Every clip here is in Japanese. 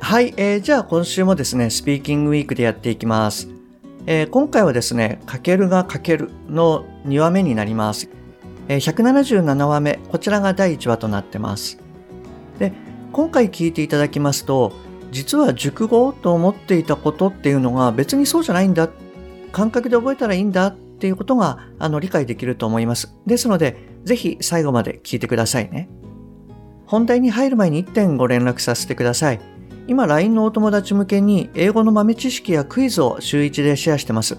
はい、えー、じゃあ今週もですね、スピーキングウィークでやっていきます。えー、今回はですね、かけるがかけるの2話目になります。えー、177話目、こちらが第1話となってます。で、今回聞いていただきますと、実は熟語と思っていたことっていうのが別にそうじゃないんだ。感覚で覚えたらいいんだっていうことがあの理解できると思います。ですので、ぜひ最後まで聞いてくださいね。本題に入る前に1点ご連絡させてください。今 LINE のお友達向けに英語の豆知識やクイズを週1でシェアしてます。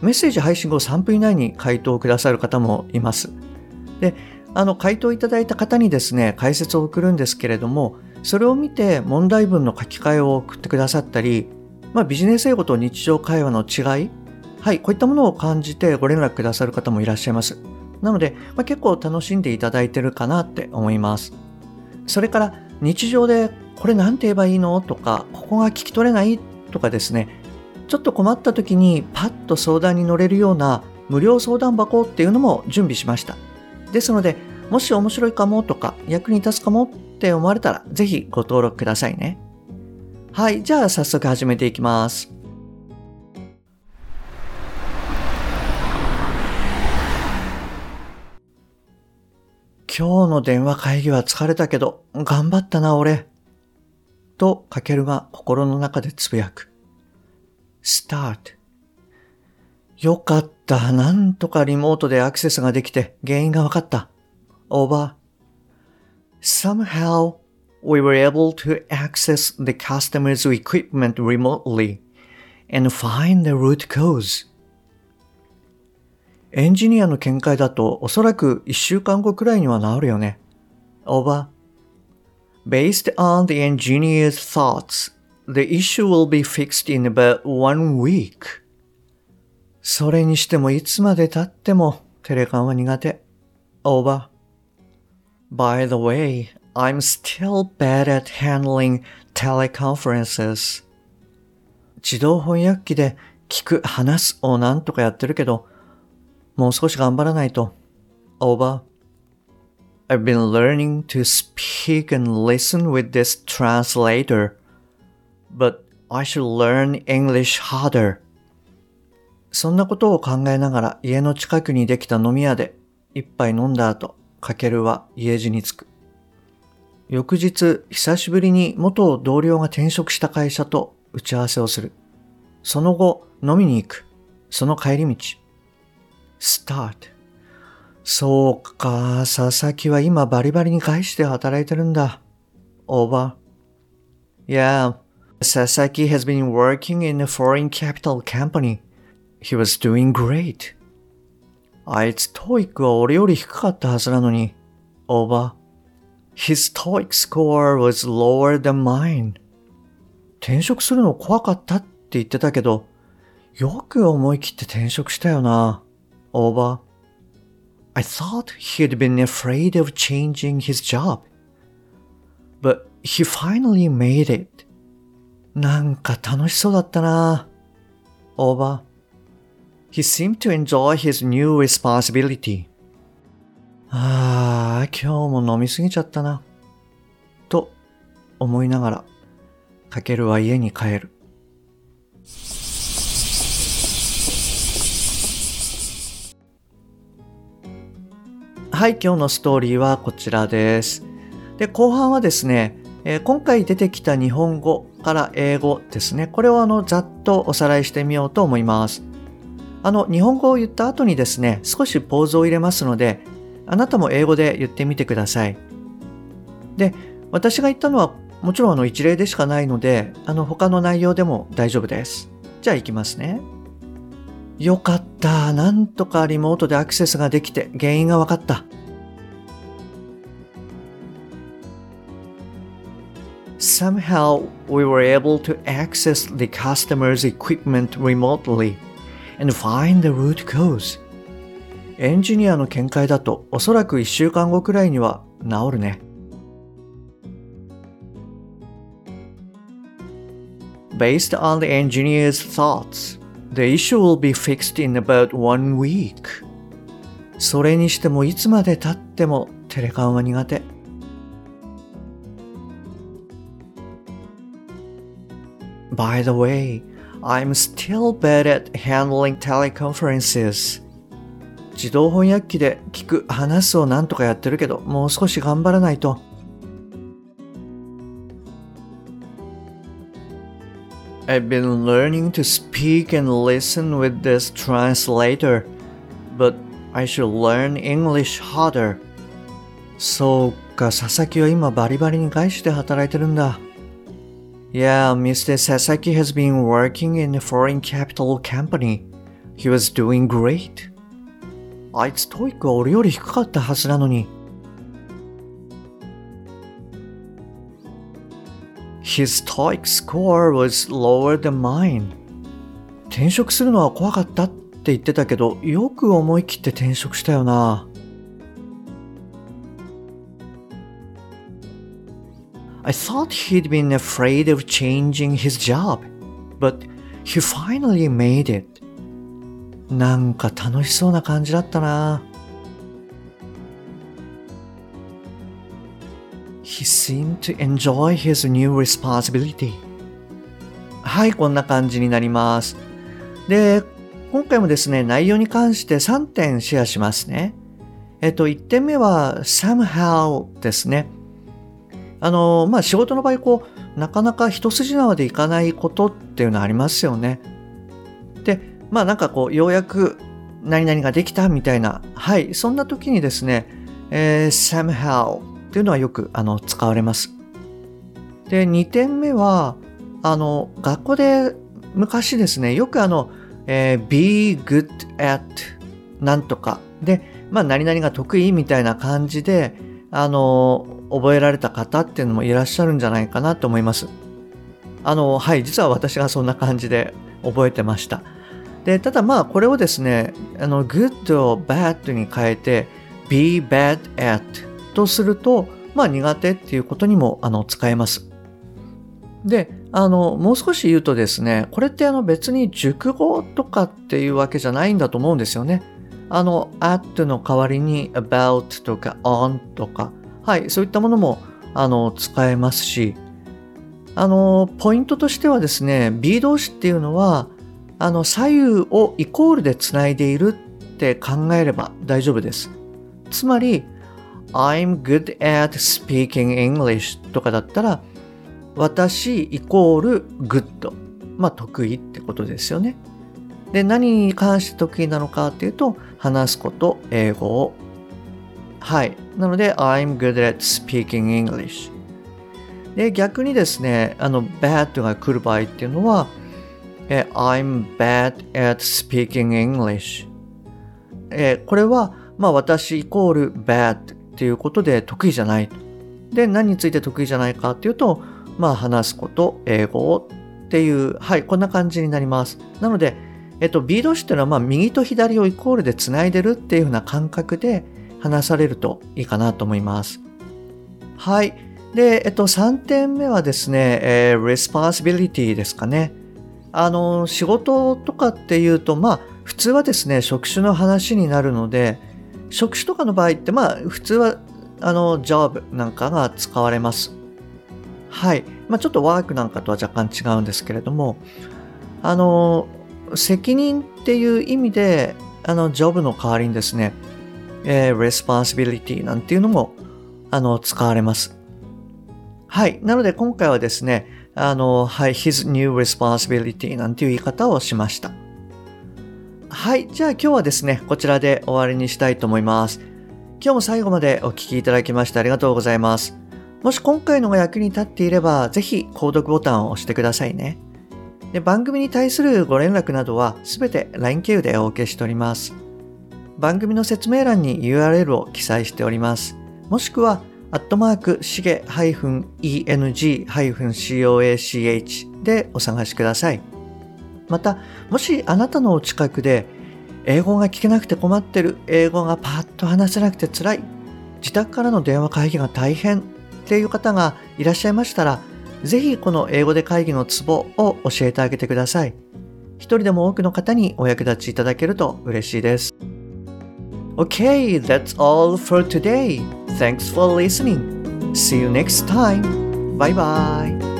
メッセージ配信後3分以内に回答をくださる方もいます。で、あの回答いただいた方にですね、解説を送るんですけれども、それを見て問題文の書き換えを送ってくださったり、まあ、ビジネス英語と日常会話の違い、はい、こういったものを感じてご連絡くださる方もいらっしゃいます。なので、まあ、結構楽しんでいただいてるかなって思います。それから日常でこれ何て言えばいいの？とか、ここが聞き取れない？とかですね、ちょっと困った時にパッと相談に乗れるような無料相談箱っていうのも準備しました。ですので、もし面白いかもとか役に立つかもって思われたら、ぜひご登録くださいね。はい、じゃあ早速始めていきます。今日の電話会議は疲れたけど、頑張ったな俺。とかけるが心の中でつぶやく。start よかった。なんとかリモートでアクセスができて原因が分かった。over Somehow we were able to access the customer's equipment remotely and find the root cause. エンジニアの見解だとおそらく一週間後くらいには治るよね。over Based on the engineer's thoughts, the issue will be fixed in about one week. それにしてもいつまで経ってもテレカンは苦手。Over. By the way, I'm still bad at handling teleconferences. 自動翻訳機で聞く、話すをなんとかやってるけど、もう少し頑張らないと。Over. I've been learning to speak and listen with this translator, but I should learn English harder. そんなことを考えながら家の近くにできた飲み屋で一杯飲んだ後、かけるは家路に着く。翌日、久しぶりに元同僚が転職した会社と打ち合わせをする。その後、飲みに行く。その帰り道。start そうか、佐々木は今バリバリに返して働いてるんだ。Over. Yeah, Sasaki has been working in a foreign capital company. He was doing great. あいつ TOEIC は俺より低かったはずなのに。Over. His TOEIC score was lower than mine. 転職するの怖かったって言ってたけど、よく思い切って転職したよな。Over. I thought he'd been afraid of changing his job. But he finally made it. なんか楽しそうだったな。Over. He seemed to enjoy his new responsibility. ああ、今日も飲みすぎちゃったな。と思いながら、かけるは家に帰る。はい、今日のストーリーはこちらです。で、後半はですね、えー、今回出てきた日本語から英語ですね。これをあの、ざっとおさらいしてみようと思います。あの、日本語を言った後にですね、少しポーズを入れますので、あなたも英語で言ってみてください。で、私が言ったのはもちろんあの一例でしかないので、あの他の内容でも大丈夫です。じゃあ行きますね。よかった。なんとかリモートでアクセスができて原因が分かった。Somehow we were able to access the customer's equipment remotely and find the root cause. エンジニアの見解だとおそらく1週間後くらいには治るね。Based on the engineer's thoughts, the issue will be fixed in about one week. それにしてもいつまで経ってもテレカンは苦手。By the way, I'm still bad at handling teleconferences. 自動翻訳機で聞く、話すをなんとかやってるけど、もう少し頑張らないと。I've been learning to speak and listen with this translator, but I should learn English harder. そうか、佐々木は今バリバリに外資で働いてるんだ。Yeah, Mr. Sasaki has been working in a foreign capital company. He was doing great. あいつトイックは俺より低かったはずなのに。 His TOEIC score was lower than mine. 転職するのは怖かったって言ってたけど、よく思い切って転職したよな。I thought he'd been afraid of changing his job, but he finally made it. なんか楽しそうな感じだったな。He seemed to enjoy his new responsibility. はい、こんな感じになります。で、今回もですね、内容に関して3点シェアしますね。えっと、1点目は somehow ですね。あの、まあ、仕事の場合、こう、なかなか一筋縄でいかないことっていうのはありますよね。で、まあなんかこう、ようやく何々ができたみたいな、はい、そんな時にですね、えー、somehow っていうのはよくあの使われます。で、2点目は、あの、学校で昔ですね、よくあの、えー、be good at なんとかで、まあ何々が得意みたいな感じで、あの、覚えられた方っていうのもいらっしゃるんじゃないかなと思います。あの、はい、実は私がそんな感じで覚えてました。で、ただまあこれをですね、あの、good を bad に変えて be bad at とすると、まあ苦手っていうことにもあの使えます。で、あの、もう少し言うとですね、これってあの別に熟語とかっていうわけじゃないんだと思うんですよね。あの、at の代わりに about とか on とか、はい、そういったものも、あの、使えますし、あの、ポイントとしてはですね、B 動詞っていうのは、あの、左右をイコールでつないでいるって考えれば大丈夫です。つまり、I'm good at speaking English とかだったら、私イコール good。まあ、得意ってことですよね。で、何に関して得意なのかっていうと、話すこと、英語をはい。なので、I'm good at speaking English. で、逆にですね、あの、bad が来る場合っていうのは、え I'm bad at speaking English. えこれは、まあ、私イコール bad っていうことで得意じゃない。で、何について得意じゃないかっていうと、まあ、話すこと、英語をっていう、はい、こんな感じになります。なので、えっと、B 動詞っていうのは、まあ、右と左をイコールでつないでるっていうふうな感覚で、話されるといいかなと思います。はい。で、えっと、3点目はですね、えー、responsibility ですかね。あの、仕事とかっていうと、まあ、普通はですね、職種の話になるので、職種とかの場合って、まあ、普通は、あの、job なんかが使われます。はい。まあ、ちょっとワークなんかとは若干違うんですけれども、あの、責任っていう意味で、あの、ジョブの代わりにですね、えー、responsibility なんていうのも、あの、使われます。はい。なので今回はですね、あの、はい、his new responsibility なんていう言い方をしました。はい。じゃあ今日はですね、こちらで終わりにしたいと思います。今日も最後までお聴きいただきましてありがとうございます。もし今回のが役に立っていれば、ぜひ購読ボタンを押してくださいね。で番組に対するご連絡などはすべて LINE 経由でお受けしております。番組の説明欄に URL を記載しております。もしくはアットマーク、しげ -eng-coach でお探しください。また、もしあなたのお近くで、英語が聞けなくて困ってる、英語がパッと話せなくて辛い、自宅からの電話会議が大変っていう方がいらっしゃいましたら、ぜひこの英語で会議のツボを教えてあげてください。一人でも多くの方にお役立ちいただけると嬉しいです。Okay, that's all for today. Thanks for listening. See you next time. Bye bye.